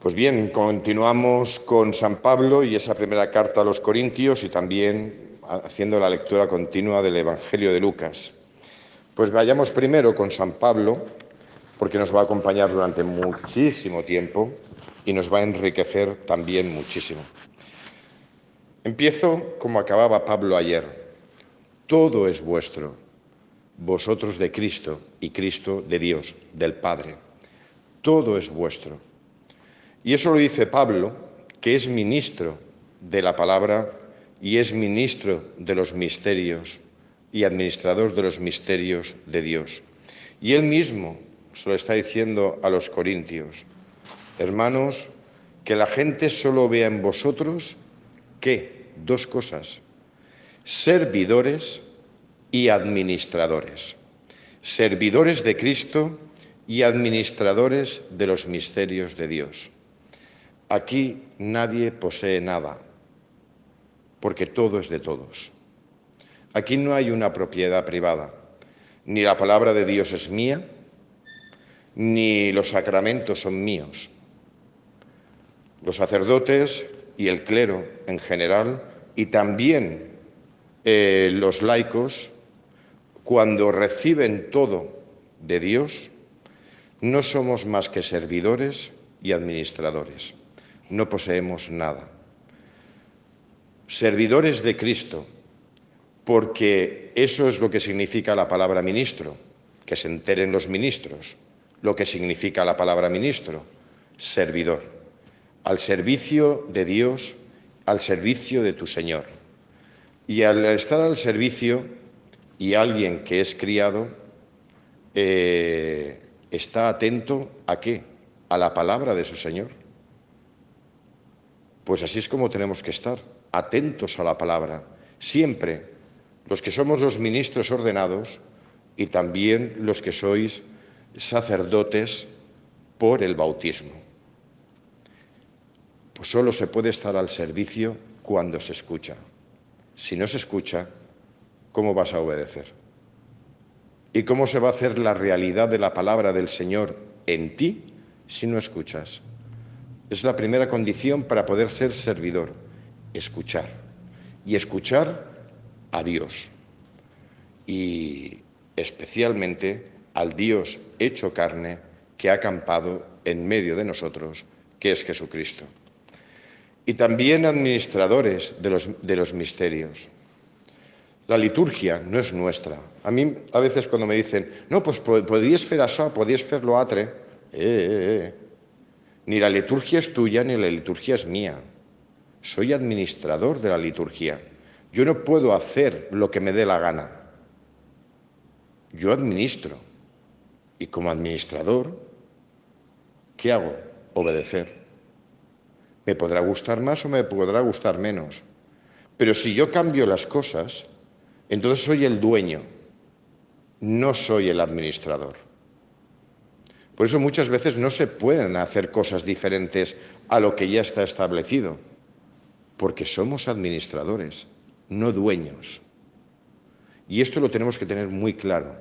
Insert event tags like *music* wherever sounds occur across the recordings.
Pues bien, continuamos con San Pablo y esa primera carta a los Corintios y también haciendo la lectura continua del Evangelio de Lucas. Pues vayamos primero con San Pablo, porque nos va a acompañar durante muchísimo tiempo y nos va a enriquecer también muchísimo. Empiezo como acababa Pablo ayer. Todo es vuestro, vosotros de Cristo y Cristo de Dios, del Padre. Todo es vuestro. Y eso lo dice Pablo, que es ministro de la palabra y es ministro de los misterios y administrador de los misterios de Dios. Y él mismo se lo está diciendo a los corintios, hermanos, que la gente solo vea en vosotros que dos cosas, servidores y administradores, servidores de Cristo y administradores de los misterios de Dios. Aquí nadie posee nada, porque todo es de todos. Aquí no hay una propiedad privada, ni la palabra de Dios es mía, ni los sacramentos son míos. Los sacerdotes y el clero en general, y también eh, los laicos, cuando reciben todo de Dios, no somos más que servidores y administradores no poseemos nada. Servidores de Cristo, porque eso es lo que significa la palabra ministro, que se enteren los ministros, lo que significa la palabra ministro, servidor, al servicio de Dios, al servicio de tu Señor. Y al estar al servicio y alguien que es criado, eh, está atento a qué? A la palabra de su Señor. Pues así es como tenemos que estar, atentos a la palabra, siempre, los que somos los ministros ordenados y también los que sois sacerdotes por el bautismo. Pues solo se puede estar al servicio cuando se escucha. Si no se escucha, ¿cómo vas a obedecer? ¿Y cómo se va a hacer la realidad de la palabra del Señor en ti si no escuchas? Es la primera condición para poder ser servidor, escuchar. Y escuchar a Dios. Y especialmente al Dios hecho carne que ha acampado en medio de nosotros, que es Jesucristo. Y también administradores de los, de los misterios. La liturgia no es nuestra. A mí a veces cuando me dicen, no, pues podías hacer eso, podías hacerlo atre, eh, eh, eh. Ni la liturgia es tuya ni la liturgia es mía. Soy administrador de la liturgia. Yo no puedo hacer lo que me dé la gana. Yo administro. Y como administrador, ¿qué hago? Obedecer. Me podrá gustar más o me podrá gustar menos. Pero si yo cambio las cosas, entonces soy el dueño, no soy el administrador. Por eso muchas veces no se pueden hacer cosas diferentes a lo que ya está establecido, porque somos administradores, no dueños. Y esto lo tenemos que tener muy claro.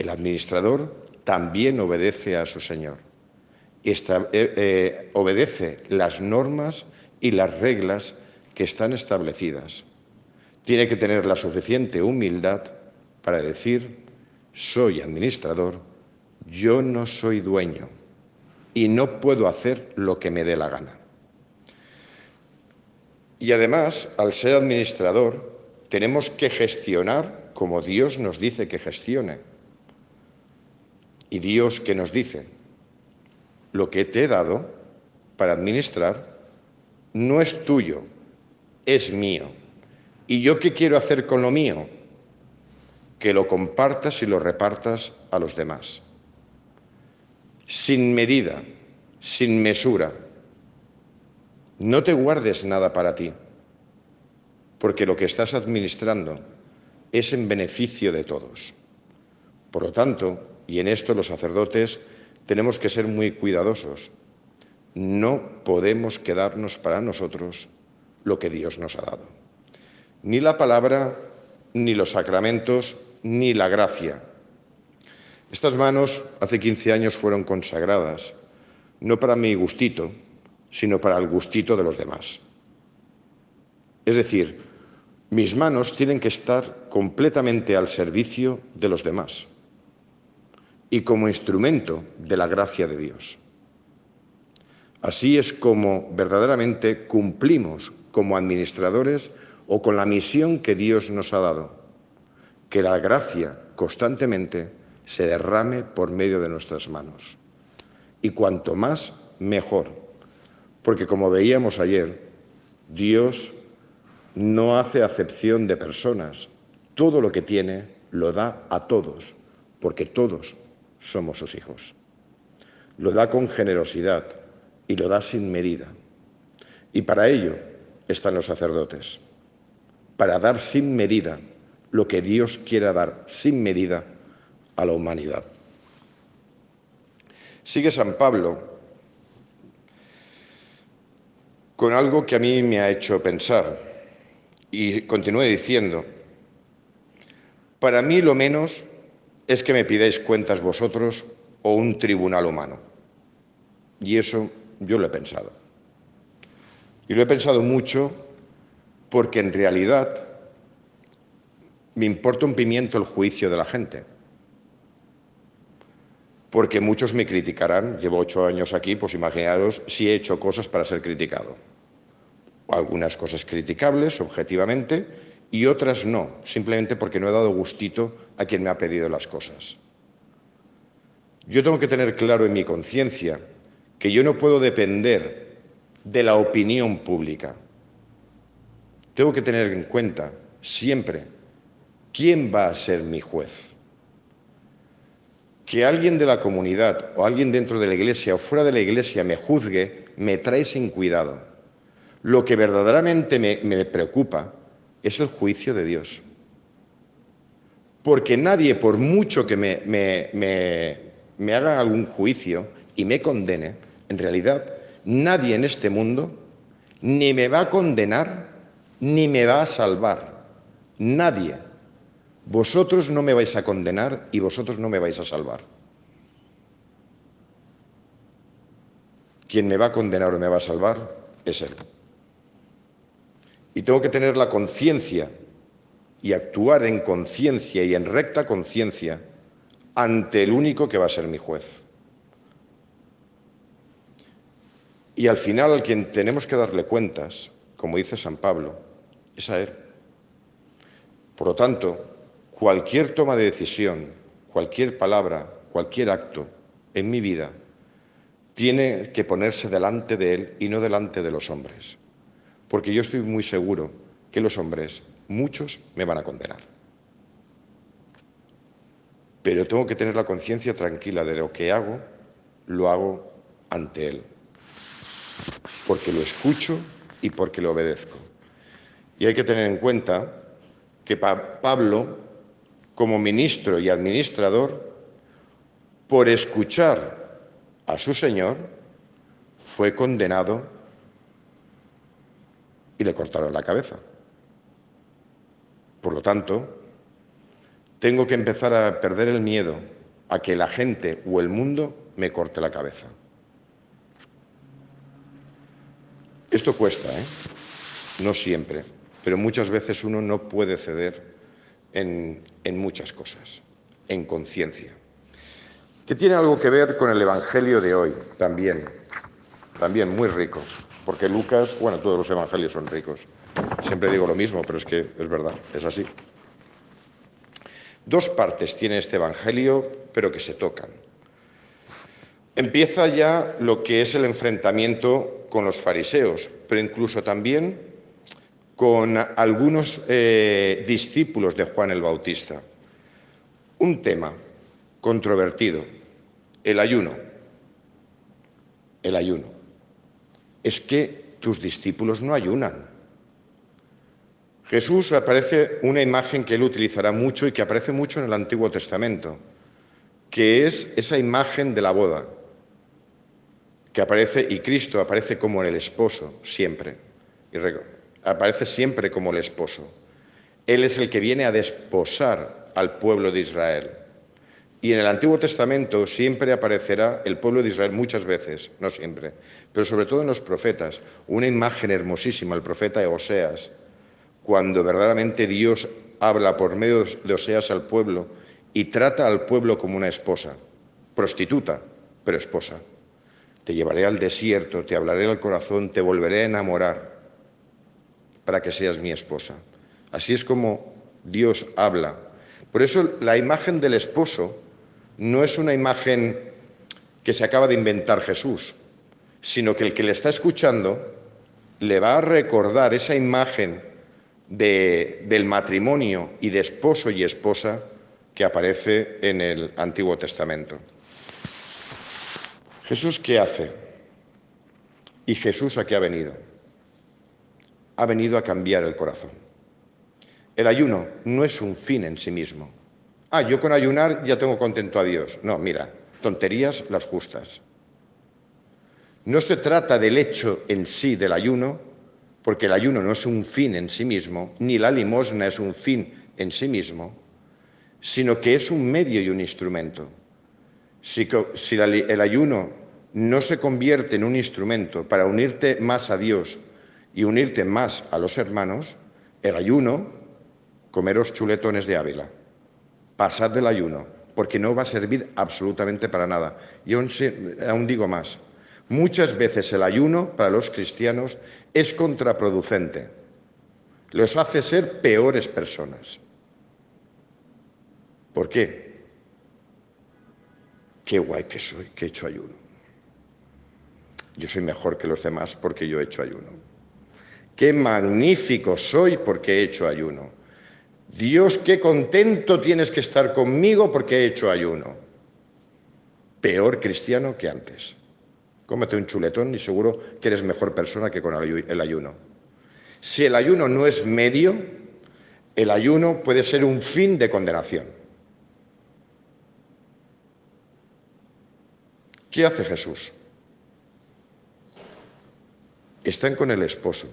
El administrador también obedece a su Señor. Eh, eh, obedece las normas y las reglas que están establecidas. Tiene que tener la suficiente humildad para decir, soy administrador yo no soy dueño y no puedo hacer lo que me dé la gana. Y además, al ser administrador, tenemos que gestionar como Dios nos dice que gestione. Y Dios que nos dice, lo que te he dado para administrar no es tuyo, es mío. ¿Y yo qué quiero hacer con lo mío? Que lo compartas y lo repartas a los demás sin medida, sin mesura. No te guardes nada para ti, porque lo que estás administrando es en beneficio de todos. Por lo tanto, y en esto los sacerdotes tenemos que ser muy cuidadosos, no podemos quedarnos para nosotros lo que Dios nos ha dado. Ni la palabra, ni los sacramentos, ni la gracia estas manos hace 15 años fueron consagradas no para mi gustito, sino para el gustito de los demás. Es decir, mis manos tienen que estar completamente al servicio de los demás y como instrumento de la gracia de Dios. Así es como verdaderamente cumplimos como administradores o con la misión que Dios nos ha dado, que la gracia constantemente se derrame por medio de nuestras manos. Y cuanto más, mejor. Porque como veíamos ayer, Dios no hace acepción de personas. Todo lo que tiene lo da a todos, porque todos somos sus hijos. Lo da con generosidad y lo da sin medida. Y para ello están los sacerdotes, para dar sin medida lo que Dios quiera dar sin medida a la humanidad. Sigue San Pablo con algo que a mí me ha hecho pensar y continúe diciendo, para mí lo menos es que me pidáis cuentas vosotros o un tribunal humano. Y eso yo lo he pensado. Y lo he pensado mucho porque en realidad me importa un pimiento el juicio de la gente porque muchos me criticarán. Llevo ocho años aquí, pues imaginaros si he hecho cosas para ser criticado. Algunas cosas criticables, objetivamente, y otras no, simplemente porque no he dado gustito a quien me ha pedido las cosas. Yo tengo que tener claro en mi conciencia que yo no puedo depender de la opinión pública. Tengo que tener en cuenta siempre quién va a ser mi juez que alguien de la comunidad o alguien dentro de la iglesia o fuera de la iglesia me juzgue, me trae sin cuidado. Lo que verdaderamente me, preocupa es el juicio de Dios. Porque nadie, por mucho que me, me haga algún juicio y me condene, en realidad nadie en este mundo ni me va a condenar ni me va a salvar. Nadie vosotros no me vais a condenar y vosotros no me vais a salvar. Quien me va a condenar o me va a salvar es Él. Y tengo que tener la conciencia y actuar en conciencia y en recta conciencia ante el único que va a ser mi juez. Y al final al quien tenemos que darle cuentas, como dice San Pablo, es a Él. Por lo tanto, cualquier toma de decisión, cualquier palabra, cualquier acto en mi vida tiene que ponerse delante de Él y no delante de los hombres. Porque yo estoy muy seguro que los hombres, muchos, me van a condenar. Pero tengo que tener la conciencia tranquila de lo que hago, lo hago ante Él. Porque lo escucho y porque lo obedezco. Y hay que tener en cuenta que Pablo como ministro y administrador, por escuchar a su Señor, fue condenado y le cortaron la cabeza. Por lo tanto, tengo que empezar a perder el miedo a que la gente o el mundo me corte la cabeza. Esto cuesta, ¿eh? No siempre, pero muchas veces uno no puede ceder en, muchas cosas, en conciencia. Que tiene algo que ver con el Evangelio de hoy también, también muy rico, porque Lucas, bueno, todos los Evangelios son ricos. Siempre digo lo mismo, pero es que es verdad, es así. Dos partes tiene este Evangelio, pero que se tocan. Empieza ya lo que es el enfrentamiento con los fariseos, pero incluso también con algunos eh, discípulos de Juan el Bautista. Un tema controvertido, el ayuno. El ayuno. Es que tus discípulos no ayunan. Jesús aparece una imagen que él utilizará mucho y que aparece mucho en el Antiguo Testamento, que es esa imagen de la boda, que aparece, y Cristo aparece como el esposo siempre. Y aparece siempre como el esposo. Él es el que viene a desposar al pueblo de Israel. Y en el Antiguo Testamento siempre aparecerá el pueblo de Israel muchas veces, no siempre, pero sobre todo en los profetas, una imagen hermosísima, el profeta Oseas, cuando verdaderamente Dios habla por medio de Oseas al pueblo y trata al pueblo como una esposa, prostituta, pero esposa. Te llevaré al desierto, te hablaré al corazón, te volveré a enamorar para que seas mi esposa. Así es como Dios habla. Por eso la imagen del esposo no es una imagen que se acaba de inventar Jesús, sino que el que le está escuchando le va a recordar esa imagen del matrimonio y de esposo y esposa que aparece en el Antiguo Testamento. Jesús, ¿qué hace? ¿Y Jesús a qué ha venido? Ha venido a cambiar el corazón. El ayuno no es un fin en sí mismo. Ah, yo con ayunar ya tengo contento a Dios. No, mira, tonterías las justas. No se trata del hecho en sí del ayuno, porque el ayuno no es un fin en sí mismo, ni la limosna es un fin en sí mismo, sino que es un medio y un instrumento. Si, el ayuno no se convierte en un instrumento para unirte más a Dios y unirte más a los hermanos, el ayuno, comeros chuletones de Ávila, pasad del ayuno, porque no va a servir absolutamente para nada. Y aún, aún digo más, muchas veces el ayuno para los cristianos es contraproducente, los hace ser peores personas. ¿Por qué? Qué guay que soy, que he hecho ayuno. Yo soy mejor que los demás porque yo he hecho ayuno. Qué magnífico soy porque he hecho ayuno. Dios, qué contento tienes que estar conmigo porque he hecho ayuno. Peor cristiano que antes. Cómete un chuletón y seguro que eres mejor persona que con el ayuno. Si el ayuno no es medio, el ayuno puede ser un fin de condenación. ¿Qué hace Jesús? están con el esposo.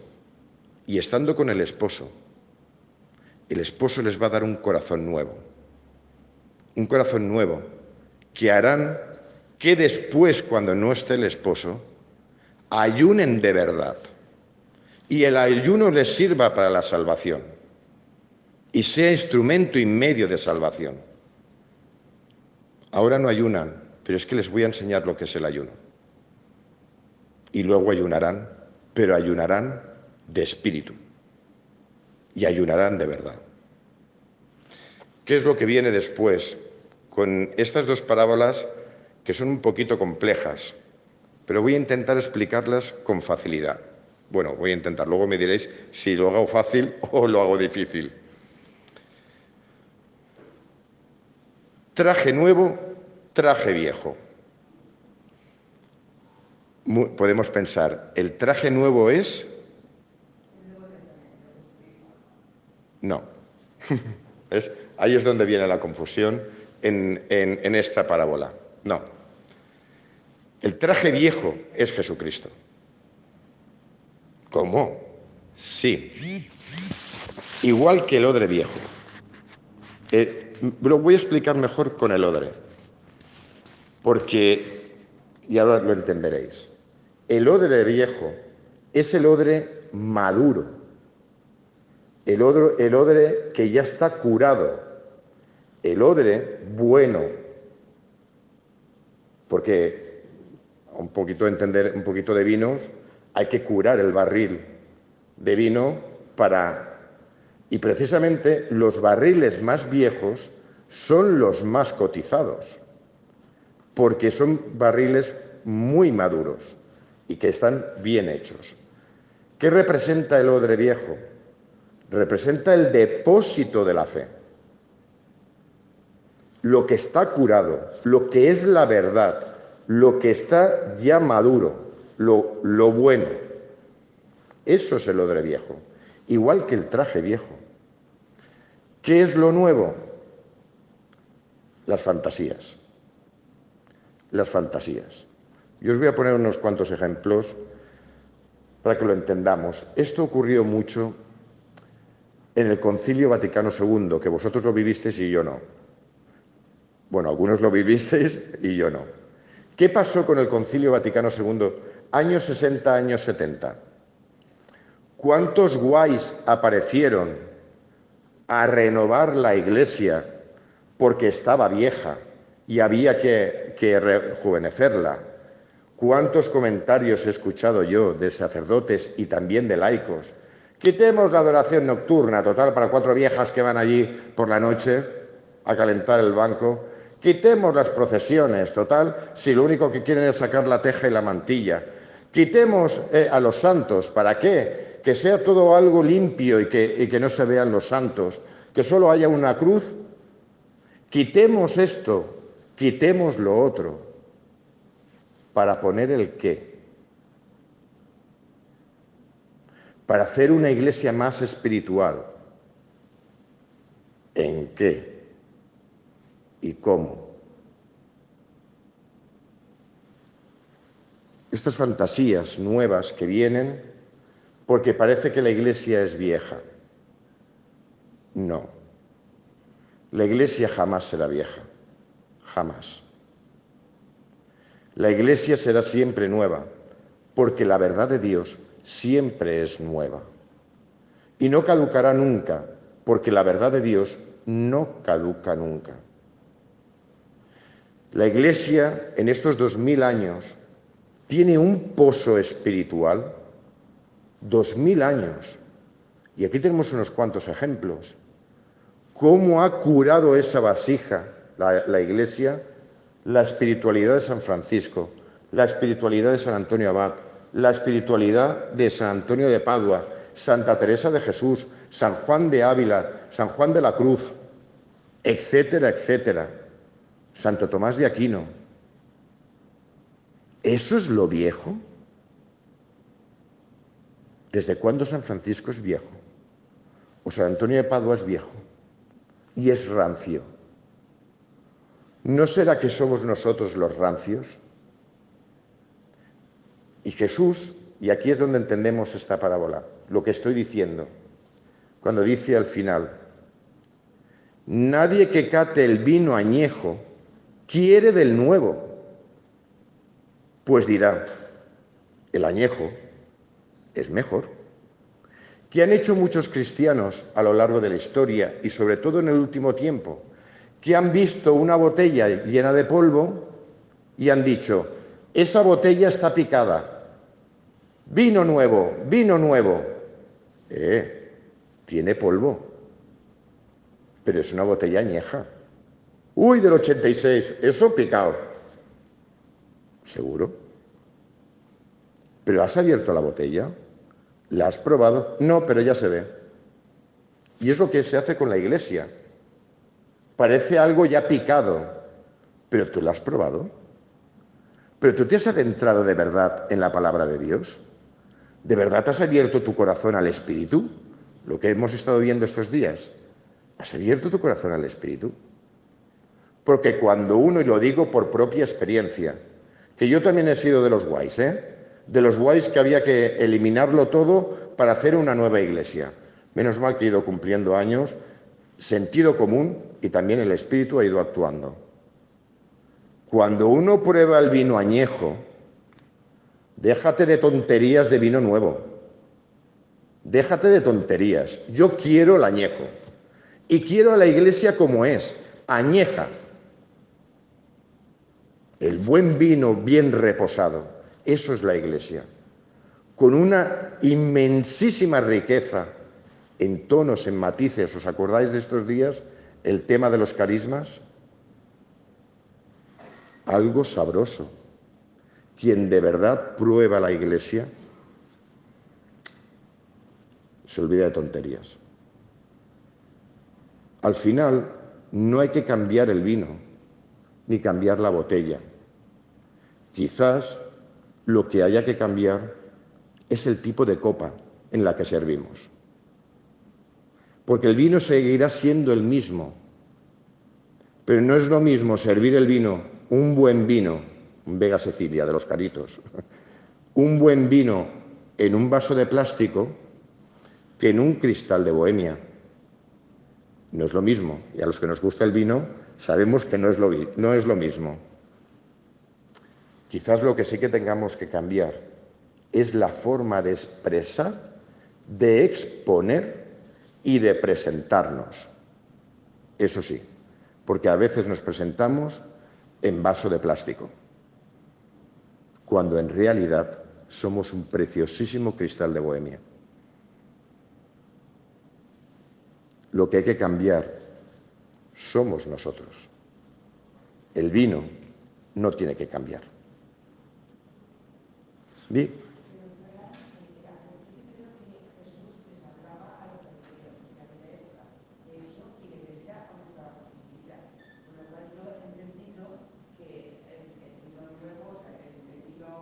Y estando con el esposo, el esposo les va a dar un corazón nuevo. Un corazón nuevo que harán que después, cuando no esté el esposo, ayunen de verdad. Y el ayuno les sirva para la salvación. Y sea instrumento y medio de salvación. Ahora no ayunan, pero es que les voy a enseñar lo que es el ayuno. Y luego ayunarán pero ayunarán de espíritu y ayunarán de verdad. ¿Qué es lo que viene después? Con estas dos parábolas que son un poquito complejas, pero voy a intentar explicarlas con facilidad. Bueno, voy a intentar, luego me diréis si lo hago fácil *laughs* o lo hago difícil. Traje nuevo, traje viejo podemos pensar, ¿el traje nuevo es? No. *laughs* ahí es donde viene la confusión en, en esta parábola. No. El traje viejo es Jesucristo. ¿Cómo? Sí. Igual que el odre viejo. Eh, lo voy a explicar mejor con el odre. Porque, y ahora lo entenderéis. El odre viejo es el odre maduro, el el odre que ya está curado, el odre bueno, porque un poquito de entender un poquito de vinos, hay que curar el barril de vino para y precisamente los barriles más viejos son los más cotizados, porque son barriles muy maduros y que están bien hechos. ¿Qué representa el odre viejo? Representa el depósito de la fe. Lo que está curado, lo que es la verdad, lo que está ya maduro, lo, lo bueno. Eso es el odre viejo, igual que el traje viejo. ¿Qué es lo nuevo? Las fantasías. Las fantasías. Yo os voy a poner unos cuantos ejemplos para que lo entendamos. Esto ocurrió mucho en el Concilio Vaticano II, que vosotros lo vivisteis y yo no. Bueno, algunos lo vivisteis y yo no. ¿Qué pasó con el Concilio Vaticano II? Años 60, años 70. ¿Cuántos guays aparecieron a renovar la iglesia porque estaba vieja y había que, que rejuvenecerla? ¿Cuántos comentarios he escuchado yo de sacerdotes y también de laicos? Quitemos la adoración nocturna, total, para cuatro viejas que van allí por la noche a calentar el banco. Quitemos las procesiones, total, si lo único que quieren es sacar la teja y la mantilla. Quitemos eh, a los santos, ¿para qué? Que sea todo algo limpio y que, y que no se vean los santos, que solo haya una cruz. Quitemos esto, quitemos lo otro para poner el qué. Para hacer una iglesia más espiritual. ¿En qué? ¿Y cómo? Estas fantasías nuevas que vienen porque parece que la iglesia es vieja. No. La iglesia jamás será vieja. Jamás. La iglesia será siempre nueva, porque la verdad de Dios siempre es nueva. Y no caducará nunca, porque la verdad de Dios no caduca nunca. La iglesia en estos dos mil años tiene un pozo espiritual, dos mil años. Y aquí tenemos unos cuantos ejemplos. ¿Cómo ha curado esa vasija la, la iglesia? la espiritualidad de San Francisco, la espiritualidad de San Antonio Abad, la espiritualidad de San Antonio de Padua, Santa Teresa de Jesús, San Juan de Ávila, San Juan de la Cruz, etcétera, etcétera. Santo Tomás de Aquino. ¿Eso es lo viejo? ¿Desde cuándo San Francisco es viejo? ¿O San Antonio de Padua es viejo? Y es rancio. ¿No será que somos nosotros los rancios? Y Jesús, y aquí es donde entendemos esta parábola, lo que estoy diciendo, cuando dice al final, nadie que cate el vino añejo quiere del nuevo, pues dirá, el añejo es mejor. ¿Qué han hecho muchos cristianos a lo largo de la historia y sobre todo en el último tiempo? que han visto una botella llena de polvo y han dicho, esa botella está picada, vino nuevo, vino nuevo. Eh, tiene polvo, pero es una botella añeja. Uy, del 86, eso picado. ¿Seguro? ¿Pero has abierto la botella? ¿La has probado? No, pero ya se ve. Y es lo que se hace con la iglesia. Parece algo ya picado, pero tú lo has probado. Pero tú te has adentrado de verdad en la palabra de Dios. ¿De verdad has abierto tu corazón al Espíritu? Lo que hemos estado viendo estos días. ¿Has abierto tu corazón al Espíritu? Porque cuando uno, y lo digo por propia experiencia, que yo también he sido de los guays, ¿eh? De los guays que había que eliminarlo todo para hacer una nueva iglesia. Menos mal que he ido cumpliendo años sentido común y también el espíritu ha ido actuando. Cuando uno prueba el vino añejo, déjate de tonterías de vino nuevo. Déjate de tonterías. Yo quiero el añejo. Y quiero a la iglesia como es, añeja. El buen vino bien reposado. Eso es la iglesia. Con una inmensísima riqueza en tonos, en matices. ¿Os acordáis de estos días el tema de los carismas? Algo sabroso. Quien de verdad prueba la iglesia se olvida de tonterías. Al final no hay que cambiar el vino ni cambiar la botella. Quizás lo que haya que cambiar es el tipo de copa en la que servimos porque el vino seguirá siendo el mismo. Pero no es lo mismo servir el vino, un buen vino, Vega Cecilia de los caritos, *laughs* un buen vino en un vaso de plástico que en un cristal de bohemia. No es lo mismo. Y a los que nos gusta el vino, Sabemos que no es lo, no es lo mismo. Quizás lo que sí que tengamos que cambiar es la forma de expresar, de exponer y de presentarnos. Eso sí, porque a veces nos presentamos en vaso de plástico, cuando en realidad somos un preciosísimo cristal de bohemia. Lo que hay que cambiar somos nosotros. El vino no tiene que cambiar.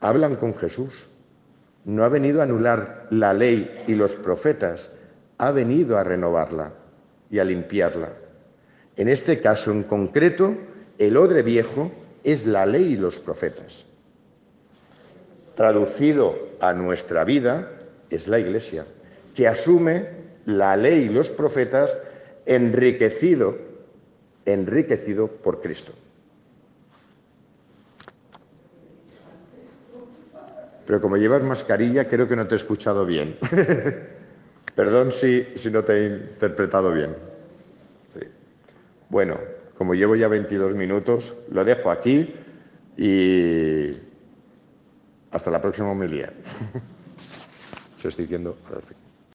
Hablan con Jesús. No ha venido a anular la ley y los profetas, ha venido a renovarla y a limpiarla. En este caso en concreto, el odre viejo es la ley y los profetas. Traducido a nuestra vida es la Iglesia, que asume la ley y los profetas enriquecido, enriquecido por Cristo. Pero como llevas mascarilla, creo que no te he escuchado bien. *laughs* Perdón si, si, no te he interpretado bien. Bueno, como llevo ya 22 minutos, lo dejo aquí y hasta la próxima homilía. *laughs* Se estoy diciendo. Perfecto.